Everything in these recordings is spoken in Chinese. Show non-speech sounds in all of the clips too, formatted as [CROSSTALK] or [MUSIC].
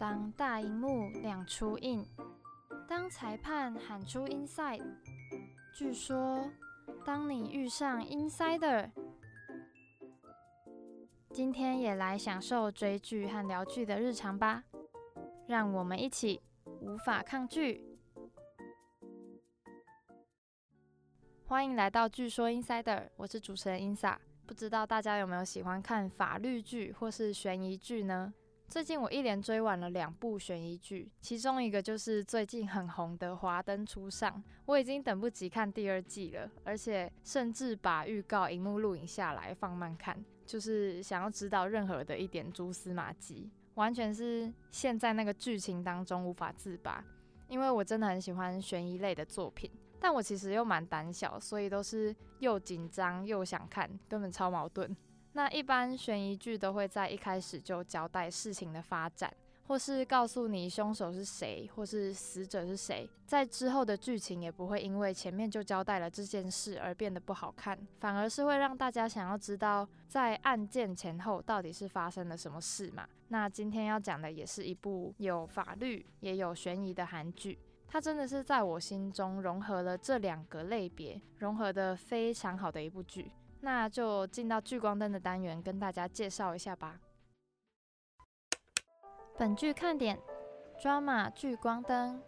当大荧幕亮出印，当裁判喊出 inside，据说当你遇上 insider，今天也来享受追剧和聊剧的日常吧。让我们一起无法抗拒。欢迎来到据说 insider，我是主持人 insa。不知道大家有没有喜欢看法律剧或是悬疑剧呢？最近我一连追完了两部悬疑剧，其中一个就是最近很红的《华灯初上》，我已经等不及看第二季了，而且甚至把预告荧幕录影下来放慢看，就是想要知道任何的一点蛛丝马迹，完全是陷在那个剧情当中无法自拔。因为我真的很喜欢悬疑类的作品，但我其实又蛮胆小，所以都是又紧张又想看，根本超矛盾。那一般悬疑剧都会在一开始就交代事情的发展，或是告诉你凶手是谁，或是死者是谁。在之后的剧情也不会因为前面就交代了这件事而变得不好看，反而是会让大家想要知道在案件前后到底是发生了什么事嘛。那今天要讲的也是一部有法律也有悬疑的韩剧，它真的是在我心中融合了这两个类别，融合的非常好的一部剧。那就进到聚光灯的单元，跟大家介绍一下吧。本剧看点：drama 聚光灯。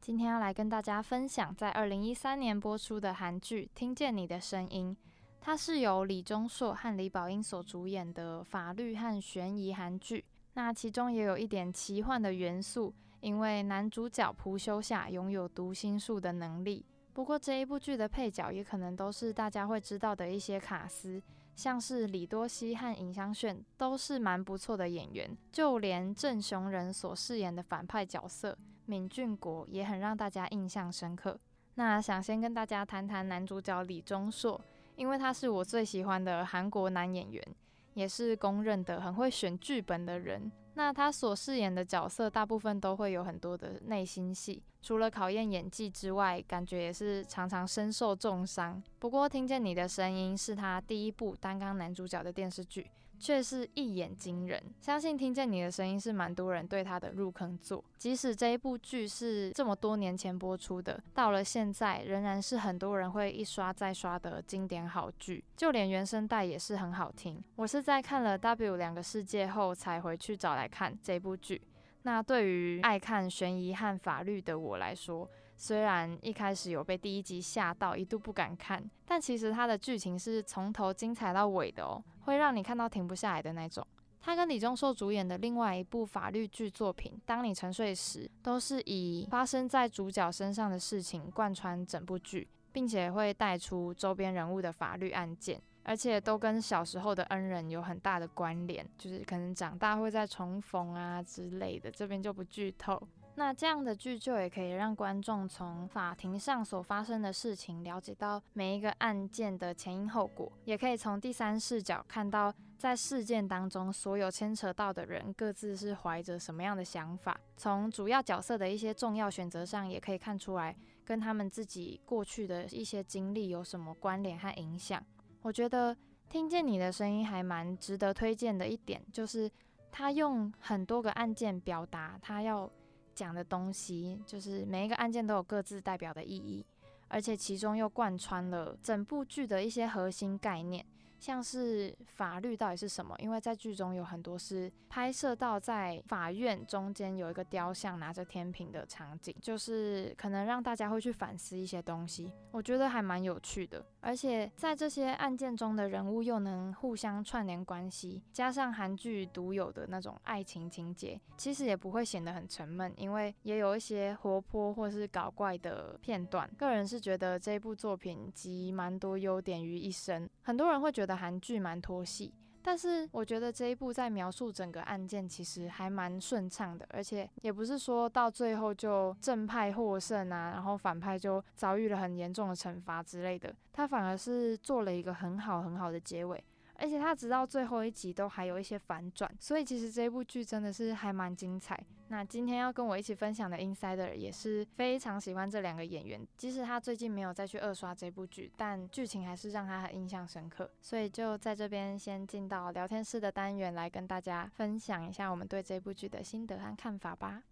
今天要来跟大家分享，在二零一三年播出的韩剧《听见你的声音》，它是由李钟硕和李宝英所主演的法律和悬疑韩剧。那其中也有一点奇幻的元素，因为男主角朴修夏拥有读心术的能力。不过这一部剧的配角也可能都是大家会知道的一些卡司，像是李多熙和尹相炫都是蛮不错的演员，就连郑雄仁所饰演的反派角色闵俊国也很让大家印象深刻。那想先跟大家谈谈男主角李钟硕，因为他是我最喜欢的韩国男演员，也是公认的很会选剧本的人。那他所饰演的角色大部分都会有很多的内心戏。除了考验演技之外，感觉也是常常身受重伤。不过，听见你的声音是他第一部担纲男主角的电视剧。却是一眼惊人，相信听见你的声音是蛮多人对他的入坑作。即使这一部剧是这么多年前播出的，到了现在仍然是很多人会一刷再刷的经典好剧。就连原声带也是很好听。我是在看了《W 两个世界》后才回去找来看这部剧。那对于爱看悬疑和法律的我来说，虽然一开始有被第一集吓到，一度不敢看，但其实它的剧情是从头精彩到尾的哦，会让你看到停不下来的那种。他跟李钟硕主演的另外一部法律剧作品《当你沉睡时》，都是以发生在主角身上的事情贯穿整部剧，并且会带出周边人物的法律案件，而且都跟小时候的恩人有很大的关联，就是可能长大会再重逢啊之类的，这边就不剧透。那这样的剧就也可以让观众从法庭上所发生的事情了解到每一个案件的前因后果，也可以从第三视角看到在事件当中所有牵扯到的人各自是怀着什么样的想法。从主要角色的一些重要选择上，也可以看出来跟他们自己过去的一些经历有什么关联和影响。我觉得听见你的声音还蛮值得推荐的一点，就是他用很多个案件表达他要。讲的东西就是每一个案件都有各自代表的意义，而且其中又贯穿了整部剧的一些核心概念。像是法律到底是什么？因为在剧中有很多是拍摄到在法院中间有一个雕像拿着天平的场景，就是可能让大家会去反思一些东西。我觉得还蛮有趣的，而且在这些案件中的人物又能互相串联关系，加上韩剧独有的那种爱情情节，其实也不会显得很沉闷，因为也有一些活泼或是搞怪的片段。个人是觉得这部作品集蛮多优点于一身，很多人会觉得。韩剧蛮拖戏，但是我觉得这一部在描述整个案件其实还蛮顺畅的，而且也不是说到最后就正派获胜啊，然后反派就遭遇了很严重的惩罚之类的，他反而是做了一个很好很好的结尾。而且它直到最后一集都还有一些反转，所以其实这部剧真的是还蛮精彩。那今天要跟我一起分享的 Insider 也是非常喜欢这两个演员，即使他最近没有再去二刷这部剧，但剧情还是让他很印象深刻。所以就在这边先进到聊天室的单元来跟大家分享一下我们对这部剧的心得和看法吧。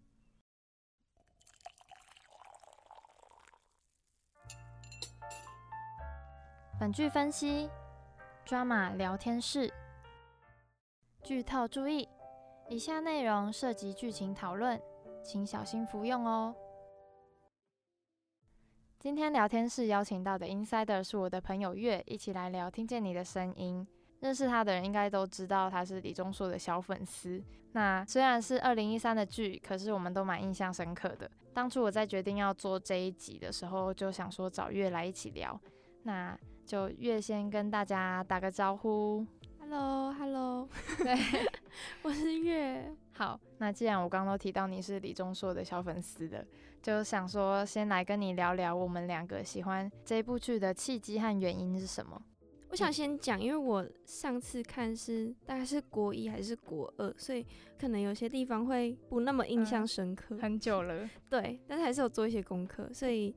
本剧分析抓马聊天室，剧透注意。以下内容涉及剧情讨论，请小心服用哦。今天聊天室邀请到的 Insider 是我的朋友月，一起来聊。听见你的声音，认识他的人应该都知道他是李钟硕的小粉丝。那虽然是二零一三的剧，可是我们都蛮印象深刻的。当初我在决定要做这一集的时候，就想说找月来一起聊。那就月先跟大家打个招呼。Hello，Hello，[LAUGHS] 对，我是月。好，那既然我刚刚都提到你是李钟硕的小粉丝的，就想说先来跟你聊聊我们两个喜欢这部剧的契机和原因是什么。我想先讲，因为我上次看是大概是国一还是国二，所以可能有些地方会不那么印象深刻。很久了，[LAUGHS] 对，但是还是有做一些功课，所以。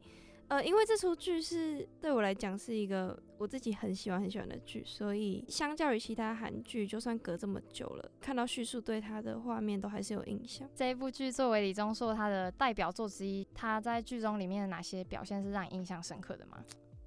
呃，因为这出剧是对我来讲是一个我自己很喜欢很喜欢的剧，所以相较于其他韩剧，就算隔这么久了，看到叙述对它的画面都还是有印象。这一部剧作为李钟硕他的代表作之一，他在剧中里面的哪些表现是让你印象深刻的吗？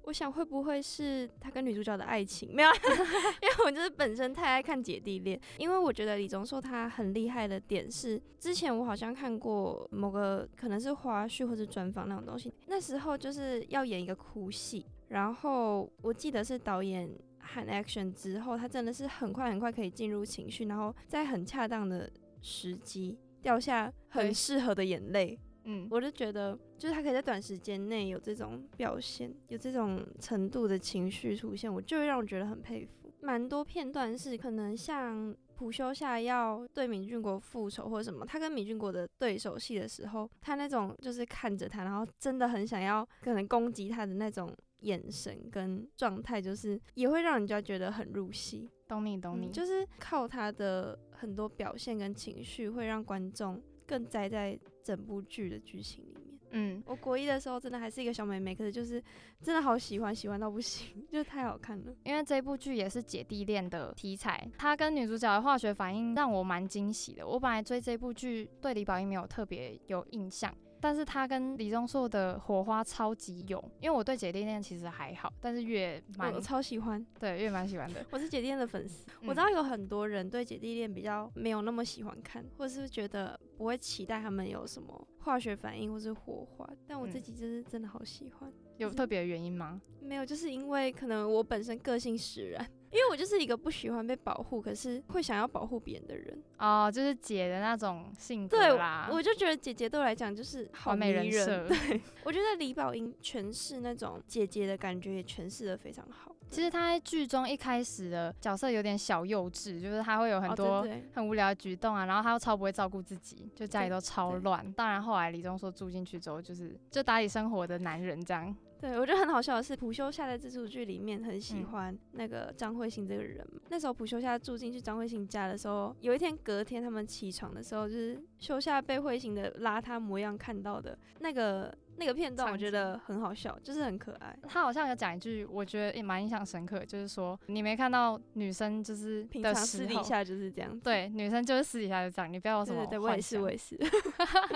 我想会不会是他跟女主角的爱情？[LAUGHS] 没有，[LAUGHS] 因为我就是本身太爱看姐弟恋。因为我觉得李钟硕他很厉害的点是，之前我好像看过某个可能是花絮或者专访那种东西，那时候就是要演一个哭戏，然后我记得是导演喊 action 之后，他真的是很快很快可以进入情绪，然后在很恰当的时机掉下很适合的眼泪。嗯，我就觉得，就是他可以在短时间内有这种表现，有这种程度的情绪出现，我就会让我觉得很佩服。蛮多片段是可能像朴修夏要对闵俊国复仇或者什么，他跟闵俊国的对手戏的时候，他那种就是看着他，然后真的很想要可能攻击他的那种眼神跟状态，就是也会让人家觉得很入戏。懂你，懂你，就是靠他的很多表现跟情绪，会让观众。更栽在整部剧的剧情里面。嗯，我国一的时候真的还是一个小妹妹，可是就是真的好喜欢，喜欢到不行，[LAUGHS] 就太好看了。因为这部剧也是姐弟恋的题材，它跟女主角的化学反应让我蛮惊喜的。我本来追这部剧对李宝英没有特别有印象。但是他跟李钟硕的火花超级有，因为我对姐弟恋其实还好，但是越蛮我超喜欢，对越蛮喜欢的。[LAUGHS] 我是姐弟恋的粉丝，我知道有很多人对姐弟恋比较没有那么喜欢看，或者是觉得不会期待他们有什么化学反应或是火花，但我自己就是真的好喜欢。有特别的原因吗？没有，就是因为可能我本身个性使然。因为我就是一个不喜欢被保护，可是会想要保护别人的人哦，就是姐的那种性格啦。我就觉得姐姐对我来讲就是好美人设。对，我觉得李宝英诠释那种姐姐的感觉也诠释的非常好。其实他在剧中一开始的角色有点小幼稚，就是他会有很多很无聊的举动啊，然后他又超不会照顾自己，就家里都超乱。当然后来李钟硕住进去之后，就是就打理生活的男人这样。对，我觉得很好笑的是，朴修夏在这出剧里面很喜欢那个张慧欣这个人。那时候朴修夏住进去张慧欣家的时候，有一天隔天他们起床的时候，就是修夏被慧欣的邋遢模样看到的那个那个片段，我觉得很好笑，就是很可爱。他好像有讲一句，我觉得也蛮印象深刻，就是说你没看到女生就是平常私底下就是这样，对，女生就是私底下就这样，你不要有什么对，我也是，我也是。[LAUGHS]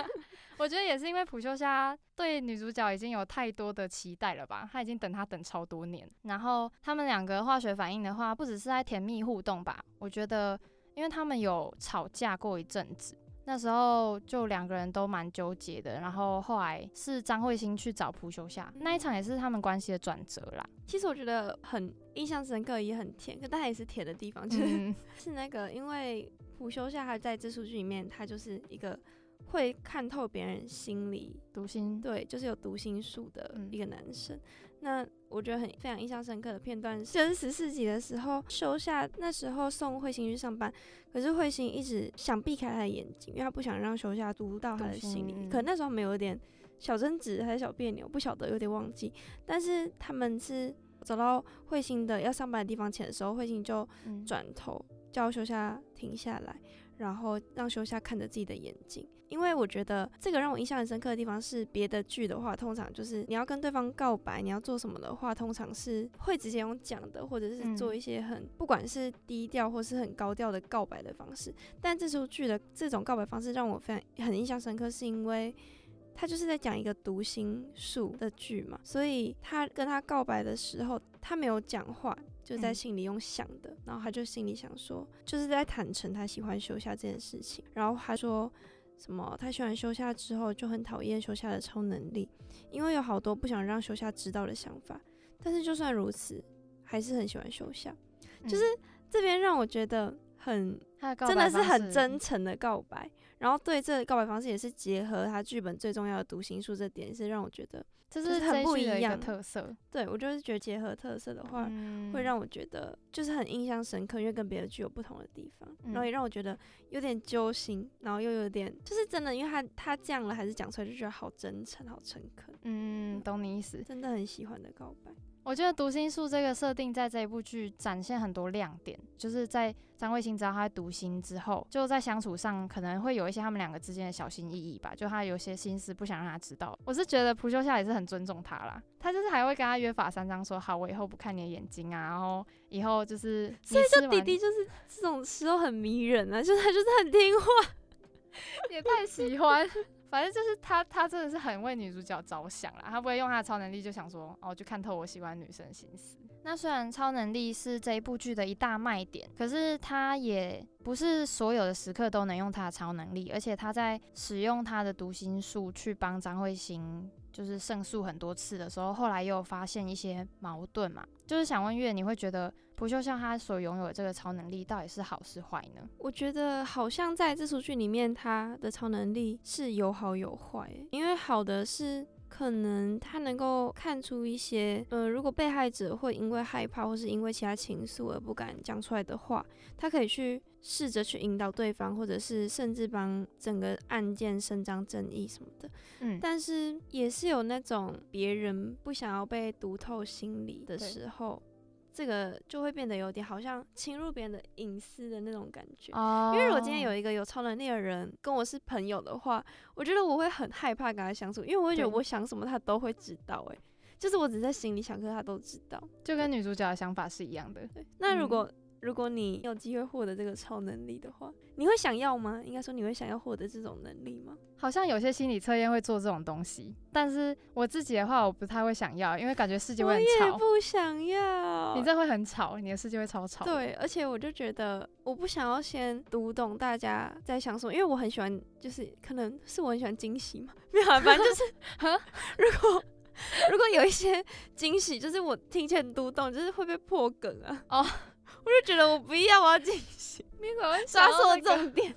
[LAUGHS] 我觉得也是因为普秀虾对女主角已经有太多的期待了吧，他已经等她等超多年。然后他们两个化学反应的话，不只是在甜蜜互动吧？我觉得，因为他们有吵架过一阵子，那时候就两个人都蛮纠结的。然后后来是张慧欣去找朴修夏，那一场也是他们关系的转折啦。其实我觉得很印象深刻，也很甜，可但也是甜的地方，就是 [LAUGHS] 是那个，因为朴修夏他在这出剧里面，他就是一个。会看透别人心里读心，对，就是有读心术的一个男生。那我觉得很非常印象深刻的片段，就是十四集的时候，收下那时候送慧心去上班，可是慧心一直想避开他的眼睛，因为他不想让修夏读到他的心里。可能那时候没有点小争执还是小别扭，不晓得有点忘记。但是他们是走到彗星的要上班的地方前的时候，彗星就嗯转头叫修夏停下来，然后让修夏看着自己的眼睛。因为我觉得这个让我印象很深刻的地方是，别的剧的话，通常就是你要跟对方告白，你要做什么的话，通常是会直接用讲的，或者是做嗯一些很不管是低调或是很高调的告白的方式。但这出剧的这种告白方式让我非常很印象深刻，是因为他就是在讲一个读心术的剧嘛，所以他跟他告白的时候，他没有讲话，就在嗯心里用想的，然后他就心里想说，就是在坦诚他喜欢修夏这件事情。然后他说什么，他喜欢修夏之后就很讨厌修夏的超能力，因为有好多不想让修夏知道的想法。但是就算如此，还是很喜欢修夏。就是嗯这边让我觉得很的真的是很真诚的告白，然后对这个告白方式也是结合他剧本最重要的读心术这点，是让我觉得，这就是很不一样的特色，对我就是觉得结合特色的话，嗯会让我觉得就是很印象深刻，因为跟别的剧有不同的地方，然后嗯也让我觉得有点揪心，然后又有点就是真的，因为他他这样了还是讲出来就觉得好真诚、好诚恳，嗯，懂你意思。真的很喜欢的告白。我觉得读心术这个设定在这一部剧展现很多亮点，就是在张卫星知道他读心之后，就在相处上可能会有一些他们两个之间的小心翼翼吧，就他有些心思不想让他知道。我是觉得蒲修夏也是很尊重他啦，他就是还会跟他约法三章说，好，我以后不看你的眼睛啊，然后以后就是所以就弟弟就是这种时候很迷人啊，就是他就是很听话。[LAUGHS] 也太喜欢。反正就是他，他真的是很为女主角着想啦，他不会用他的超能力就想说，哦，就看透我喜欢女生心思。那虽然超能力是这一部剧的一大卖点，可是他也不是所有的时刻都能用他的超能力，而且他在使用他的读心术去帮张慧欣就是胜诉很多次的时候，后来又发现一些矛盾嘛，就是想问月，你会觉得朴秀像他所拥有的这个超能力到底是好是坏呢？我觉得好像在这出剧里面，他的超能力是有好有坏，因为好的是可能他能够看出一些，呃，如果被害者会因为害怕或是因为其他情愫而不敢讲出来的话，他可以去试着去引导对方，或者是甚至帮整个案件伸张正义什么的。嗯，但是也是有那种别人不想要被读透心理的时候，这个就会变得有点好像侵入别人的隐私的那种感觉。哦因为如果今天有一个有超能力的人跟我是朋友的话，我觉得我会很害怕跟他相处，因为我会觉得我想什么他都会知道、欸，就是我只在心里想，可是他都知道。就跟女主角的想法是一样的。对，那如嗯果、如果你有机会获得这个超能力的话，你会想要吗？应该说你会想要获得这种能力吗？好像有些心理测验会做这种东西，但是我自己的话，我不太会想要，因为感觉世界会很吵。也不想要。你这会很吵，你的世界会超吵。，对，而且我就觉得我不想要先读懂大家在想什么，因为我很喜欢，就是可能是我很喜欢惊喜嘛，[LAUGHS] 没有啊，反正就是 [LAUGHS] [LAUGHS] 如果如果有一些惊喜，就是我提前读懂，就是会被破梗啊。哦，我就觉得我不要，我要进行，你可能抓错重点。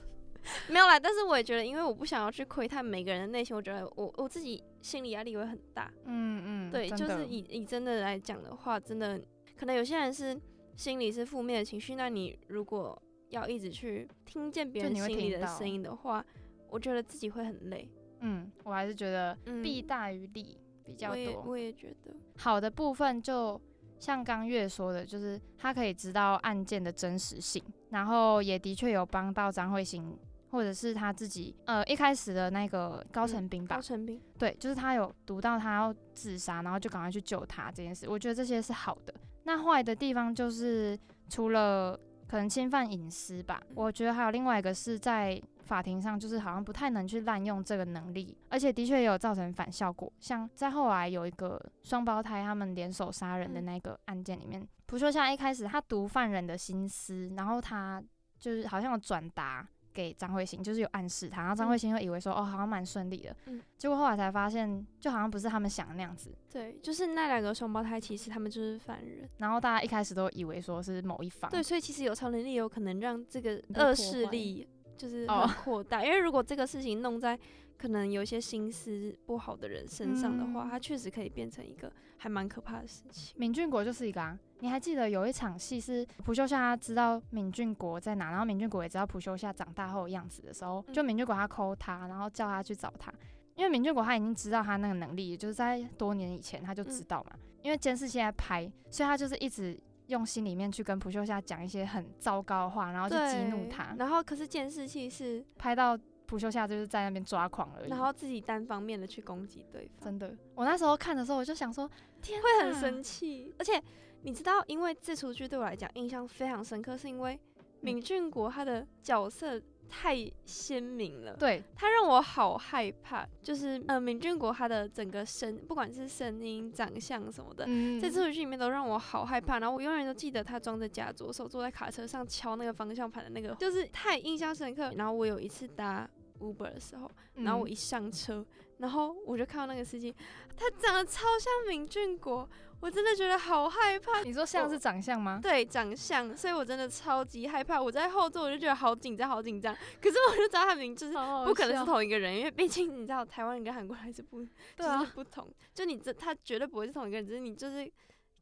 没有啦，但是我也觉得，因为我不想要去窥探每个人的内心，我觉得我我自己心理压力会很大。嗯嗯，对，就是以以真的来讲的话，真的可能有些人是心里是负面的情绪，那你如果要一直去听见别人心里的声音的话，我觉得自己会很累。嗯，我还是觉得嗯，弊大于利比较多。我也我也觉得，好的部分就像刚月说的，就是他可以知道案件的真实性，然后也的确有帮到张慧欣，或者是他自己呃一开始的那个高成斌吧，高成斌，对，就是他有读到他要自杀，然后就赶快去救他这件事，我觉得这些是好的。那坏的地方就是除了可能侵犯隐私吧，我觉得还有另外一个是在法庭上，就是好像不太能去滥用这个能力，而且的确也有造成反效果。像在后来有一个双胞胎他们联手杀人的那个案件里面，朴秀夏一开始他读犯人的心思，然后他就是好像有转达。给张慧欣就是有暗示他，然后张慧欣就以为说、哦好像蛮顺利的，嗯结果后来才发现就好像不是他们想的那样子，对，就是那两个双胞胎，其实他们就是犯人。然后大家一开始都以为说是某一方，对，所以其实有超能力有可能让这个恶势力就是扩大，因为如果这个事情弄在可能有一些心思不好的人身上的话，嗯它确实可以变成一个还蛮可怕的事情。闵俊国就是一个啊。你还记得有一场戏是朴秀夏他知道闵俊国在哪，然后闵俊国也知道朴秀夏长大后的样子的时候，嗯就闵俊国他抠他，然后叫他去找他。因为明俊国他已经知道他那个能力，也就是在多年以前他就知道嘛，因为监视器在拍，所以他就是一直用心里面去跟朴秀夏讲一些很糟糕的话，然后去激怒他，然后可是监视器是拍到朴秀夏就是在那边抓狂而已，然后自己单方面的去攻击对方。真的，我那时候看的时候我就想说，天，会很生气，而且你知道，因为这出剧对我来讲印象非常深刻，是因为闵俊国他的角色。太鲜明了，对他让我好害怕。就是呃，闵俊国他的整个声，不管是声音、长相什么的，在这部剧里面都让我好害怕。然后我永远都记得他装着假左手坐在卡车上敲那个方向盘的那个，就是太印象深刻。然后我有一次搭 Uber 的时候，然后我一上车，然后我就看到那个司机，他长得超像闵俊国。我真的觉得好害怕。你说像是长相吗？对，长相，所以我真的超级害怕。我在后座，我就觉得好紧张，好紧张。可是我就知道他名字不可能是同一个人，因为毕竟你知道台湾人跟韩国还是不，就是不同。就你这，他绝对不会是同一个人，只是你就是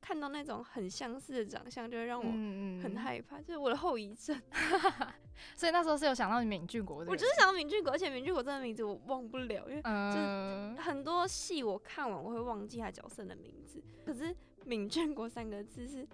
看到那种很相似的长相，就会让我很害怕，就是我的后遗症。[LAUGHS] 所以那时候是有想到敏俊国的，我就是想到敏俊国，而且敏俊国这个名字我忘不了，因为就是很多戏我看完我会忘记他角色的名字，可是敏俊国三个字是，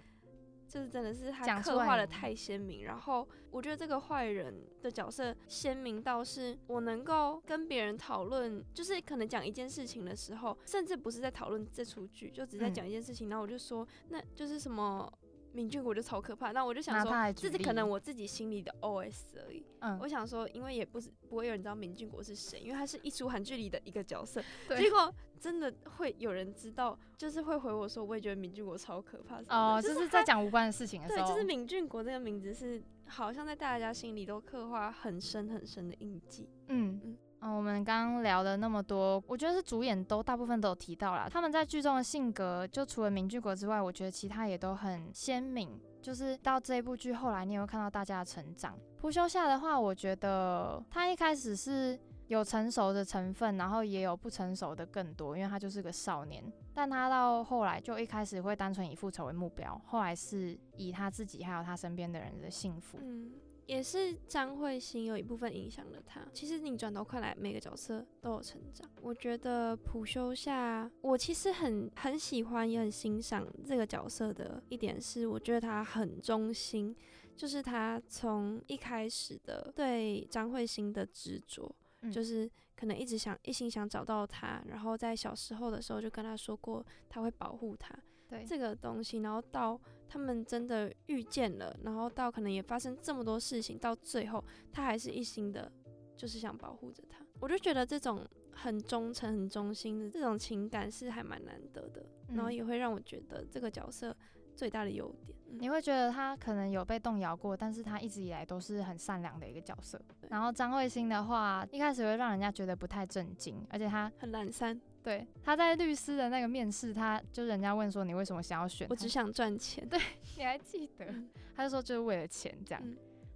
就是真的是他刻画的太鲜明，然后我觉得这个坏人的角色鲜明到是我能够跟别人讨论，就是可能讲一件事情的时候，甚至不是在讨论这出剧，就只在讲一件事情，然后我就说那就是什么。闵俊国就超可怕，那我就想说，这是可能我自己心里的 OS 而已。嗯，我想说，因为也不是不会有人知道敏俊国是谁，因为他是一出韩剧里的一个角色。结果真的会有人知道，就是会回我说，我也觉得敏俊国超可怕。哦，就是在讲无关的事情的时候。对，就是敏俊国这个名字是好像在大家心里都刻画很深很深的印记。嗯嗯。嗯，我们刚刚聊了那么多，我觉得是主演都大部分都有提到了，他们在剧中的性格，就除了明俊国之外，我觉得其他也都很鲜明。就是到这一部剧后来，你也会看到大家的成长。朴修夏的话，我觉得他一开始是有成熟的成分，然后也有不成熟的更多，因为他就是个少年。但他到后来就一开始会单纯以复仇为目标，后来是以他自己还有他身边的人的幸福。嗯。也是张慧欣有一部分影响了他。其实你转头看来，每个角色都有成长。我觉得普修夏，我其实很很喜欢，也很欣赏这个角色的一点是，我觉得他很忠心，就是他从一开始的对张慧欣的执着，就是可能一直想一心想找到他，然后在小时候的时候就跟他说过他会保护他，对这个东西，然后到。他们真的遇见了，然后到可能也发生这么多事情，到最后他还是一心的，就是想保护着他。我就觉得这种很忠诚、很忠心的这种情感是还蛮难得的，然后也会让我觉得这个角色最大的优点。你会觉得他可能有被动摇过，但是他一直以来都是很善良的一个角色。然后张慧欣的话，一开始会让人家觉得不太震惊，而且他很懒散。对，他在律师的那个面试，他就人家问说你为什么想要选？我只想赚钱。对，你还记得？他就说就是为了钱这样。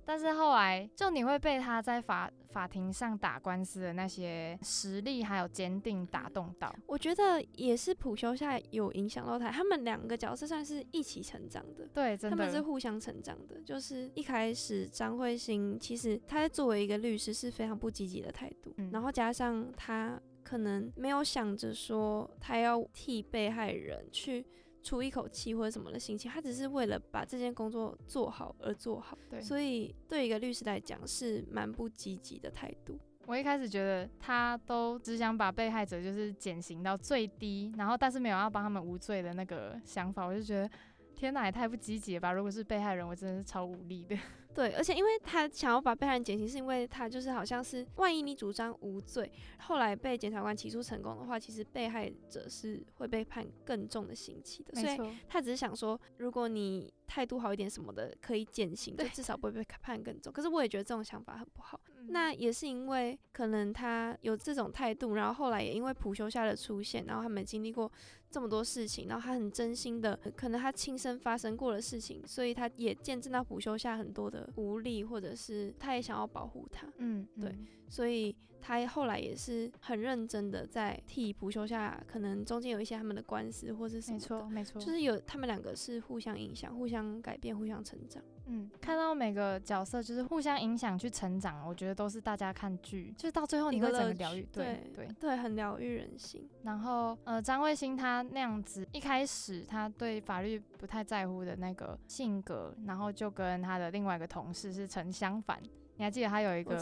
但是后来就你会被他在法法庭上打官司的那些实力还有坚定打动到。我觉得也是普修下有影响到他，他们两个角色算是一起成长的。对，他们是互相成长的。就是一开始张慧欣其实他在作为一个律师是非常不积极的态度，然后加上他。可能没有想着说他要替被害人去出一口气或者什么的心情，他只是为了把这件工作做好而做好。对，所以对一个律师来讲是蛮不积极的态度。我一开始觉得他都只想把被害者就是减刑到最低，然后但是没有要帮他们无罪的那个想法，我就觉得天哪，也太不积极了吧！如果是被害人，我真的是超无力的。对，而且因为他想要把被害人减刑，是因为他就是好像是，万一你主张无罪，后来被检察官起诉成功的话，其实被害者是会被判更重的刑期的。所以他只是想说，如果你态度好一点什么的，可以减刑，就至少不会被判更重。可是我也觉得这种想法很不好。那也是因为可能他有这种态度，然后后来也因为普修下的出现，然后他们经历过这么多事情，然后他很真心的，可能他亲身发生过的事情，所以他也见证到普修下很多的。无力，或者是他也想要保护他，嗯，对，所以他后来也是很认真的在替朴修下，可能中间有一些他们的官司或者什么，没错，没错，就是有他们两个是互相影响、互相改变、互相成长。嗯，看到每个角色就是互相影响去成长，我觉得都是大家看剧，就是到最后你会整个疗愈，对对对，很疗愈人心。然后呃，张卫星他那样子一开始他对法律不太在乎的那个性格，然后就跟他的另外一个同事是成相反。你还记得他有一个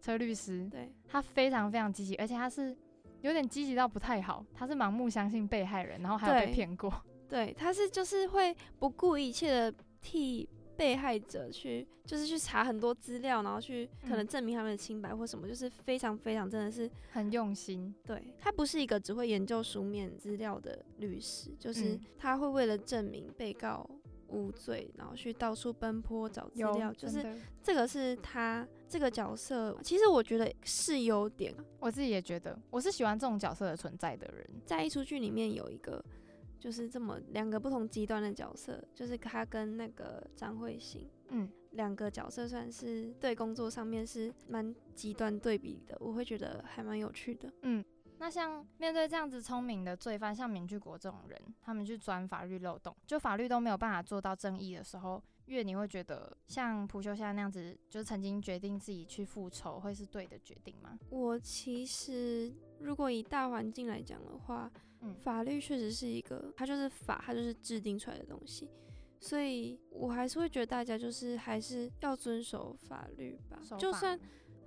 车律师，对，他非常非常积极，而且他是有点积极到不太好，他是盲目相信被害人，然后还有被骗过。对，他是就是会不顾一切的替。被害者去就是去查很多资料，然后去可能证明他们的清白或什么，就是非常非常真的是很用心。对他不是一个只会研究书面资料的律师，就是他会为了证明被告无罪，然后去到处奔波找资料。就是这个是他这个角色，其实我觉得是优点。我自己也觉得，我是喜欢这种角色的存在的人。在一出剧里面有一个。就是这么两个不同极端的角色，就是他跟那个张慧欣，嗯，两个角色算是对工作上面是蛮极端对比的，我会觉得还蛮有趣的。嗯，那像面对这样子聪明的罪犯，像闵俊国这种人，他们去钻法律漏洞，就法律都没有办法做到正义的时候，月你会觉得像朴秀夏那样子，就曾经决定自己去复仇，会是对的决定吗？我其实如果以大环境来讲的话。法律确实是一个，它就是法，它就是制定出来的东西，所以我还是会觉得大家就是还是要遵守法律吧。就算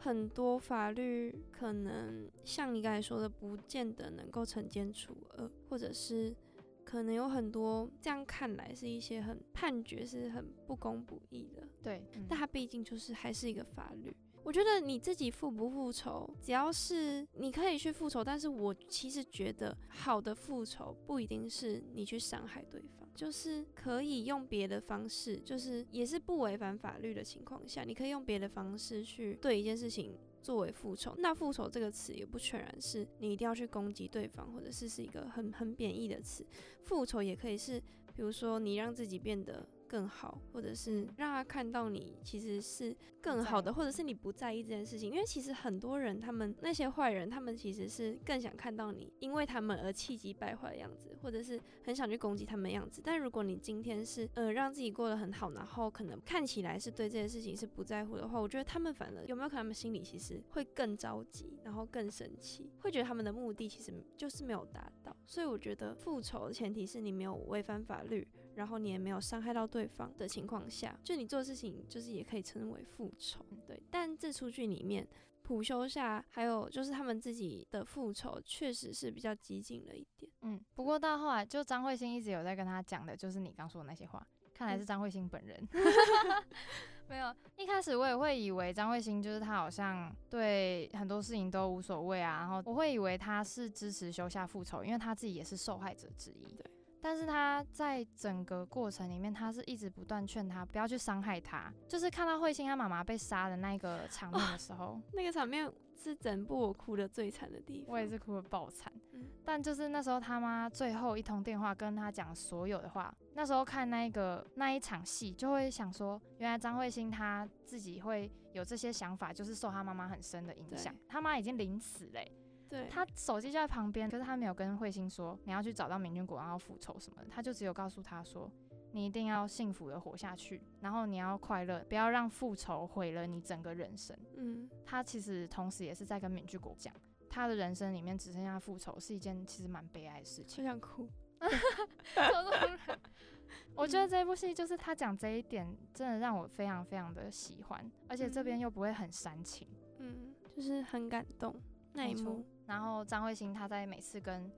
很多法律可能像你刚才说的，不见得能够惩奸除恶，或者是可能有很多这样看来是一些很判决是很不公不义的。对，但它毕竟就是还是一个法律。我觉得你自己复不复仇，只要是你可以去复仇，但是我其实觉得好的复仇不一定是你去伤害对方，就是可以用别的方式，就是也是不违反法律的情况下，你可以用别的方式去对一件事情作为复仇。那复仇这个词也不全然是你一定要去攻击对方，或者是是一个很很贬义的词，复仇也可以是，比如说你让自己变得。更好，或者是让他看到你其实是更好的，或者是你不在意这件事情。因为其实很多人，他们那些坏人，他们其实是更想看到你因为他们而气急败坏的样子，或者是很想去攻击他们的样子。但如果你今天是呃让自己过得很好，然后可能看起来是对这件事情是不在乎的话，我觉得他们反而有没有可能他们心里其实会更着急，然后更生气，会觉得他们的目的其实就是没有达到。所以我觉得复仇的前提是你没有违反法律。然后你也没有伤害到对方的情况下，就你做的事情就是也可以称为复仇，对。但这出剧里面，普修下还有就是他们自己的复仇，确实是比较激进了一点。嗯，不过到后来，就张慧欣一直有在跟他讲的，就是你刚说的那些话，看来是张慧欣本人。[LAUGHS] 没有，一开始我也会以为张慧欣就是他好像对很多事情都无所谓啊，然后我会以为他是支持修下复仇，因为他自己也是受害者之一。对。但是他在整个过程里面，他是一直不断劝他不要去伤害他。就是看到慧心他妈妈被杀的那个场面的时候，那个场面是整部我哭的最惨的地方。我也是哭的爆惨。嗯。但就是那时候他妈最后一通电话跟他讲所有的话，那时候看那个那一场戏，就会想说，原来张慧心他自己会有这些想法，就是受他妈妈很深的影响。他妈已经临死嘞。他手机就在旁边，可是他没有跟慧心说你要去找到明君国王要复仇什么的，他就只有告诉他说你一定要幸福的活下去，然后你要快乐，不要让复仇毁了你整个人生。嗯，他其实同时也是在跟明君国讲，他的人生里面只剩下复仇是一件其实蛮悲哀的事情。想哭。我觉得这部戏就是他讲这一点，真的让我非常非常的喜欢，而且这边又不会很煽情，嗯，就是很感动那一幕。然后张慧欣她在每次跟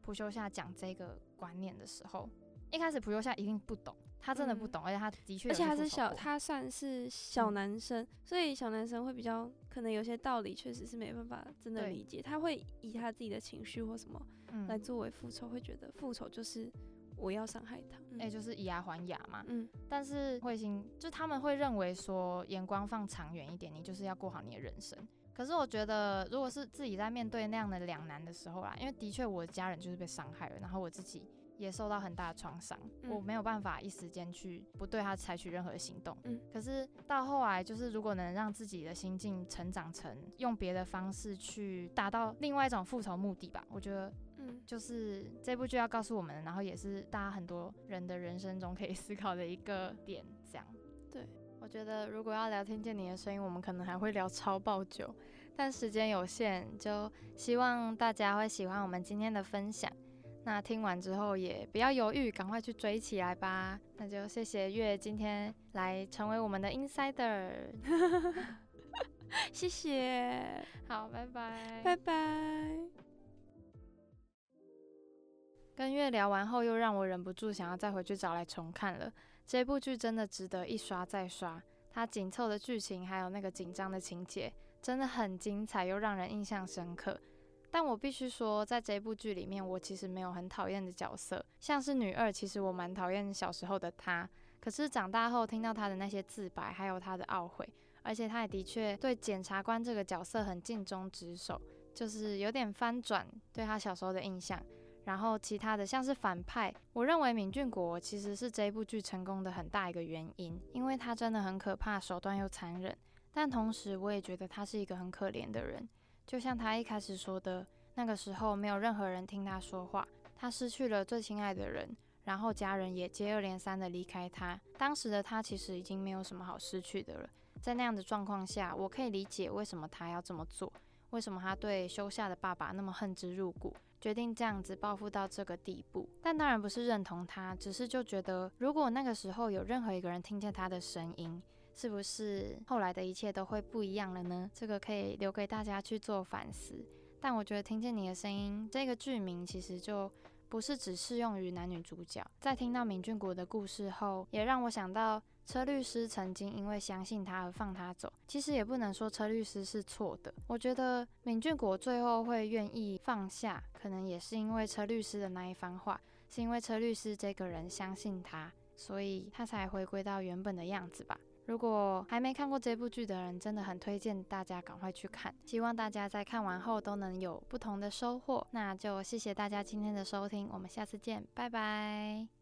普修夏讲这个观念的时候，一开始普修夏一定不懂，他真的不懂，而且他的确，而且他是小，他算是小男生，所以小男生会比较可能有些道理确实是没办法真的理解，他会以他自己的情绪或什么来作为复仇，会觉得复仇就是我要伤害他，哎，就是以牙还牙嘛。嗯，但是慧心就他们会认为说眼光放长远一点，你就是要过好你的人生。可是我觉得，如果是自己在面对那样的两难的时候啦，因为的确我的家人就是被伤害了，然后我自己也受到很大的创伤，我没有办法一时间去不对他采取任何行动。嗯，可是到后来，就是如果能让自己的心境成长成用别的方式去达到另外一种复仇目的吧，我觉得，嗯，就是这部剧要告诉我们，然后也是大家很多人的人生中可以思考的一个点，这样。对，我觉得如果要聊听见你的声音，我们可能还会聊超爆久，但时间有限，就希望大家会喜欢我们今天的分享。那听完之后也不要犹豫，赶快去追起来吧。那就谢谢月今天来成为我们的 insider，[LAUGHS] 谢谢，[LAUGHS] 好，拜拜，拜拜。跟月聊完后，又让我忍不住想要再回去找来重看了。这部剧真的值得一刷再刷，它紧凑的剧情还有那个紧张的情节，真的很精彩又让人印象深刻。但我必须说，在这部剧里面，我其实没有很讨厌的角色，像是女二，其实我蛮讨厌小时候的她。可是长大后听到她的那些自白，还有她的懊悔，而且她也的确对检察官这个角色很尽忠职守，就是有点翻转对她小时候的印象。然后其他的像是反派，我认为敏俊国其实是这部剧成功的很大一个原因，因为他真的很可怕，手段又残忍。但同时，我也觉得他是一个很可怜的人。就像他一开始说的，那个时候没有任何人听他说话，他失去了最亲爱的人，然后家人也接二连三的离开他。当时的他其实已经没有什么好失去的了。在那样的状况下，我可以理解为什么他要这么做，为什么他对休夏的爸爸那么恨之入骨，决定这样子报复到这个地步。但当然不是认同他，只是就觉得，如果那个时候有任何一个人听见他的声音。是不是后来的一切都会不一样了呢？这个可以留给大家去做反思。但我觉得听见你的声音这个剧名其实就不是只适用于男女主角。在听到敏俊国的故事后，也让我想到车律师曾经因为相信他而放他走。其实也不能说车律师是错的。我觉得敏俊国最后会愿意放下，可能也是因为车律师的那一番话，是因为车律师这个人相信他，所以他才回归到原本的样子吧。如果还没看过这部剧的人，真的很推荐大家赶快去看。希望大家在看完后都能有不同的收获。那就谢谢大家今天的收听，我们下次见，拜拜。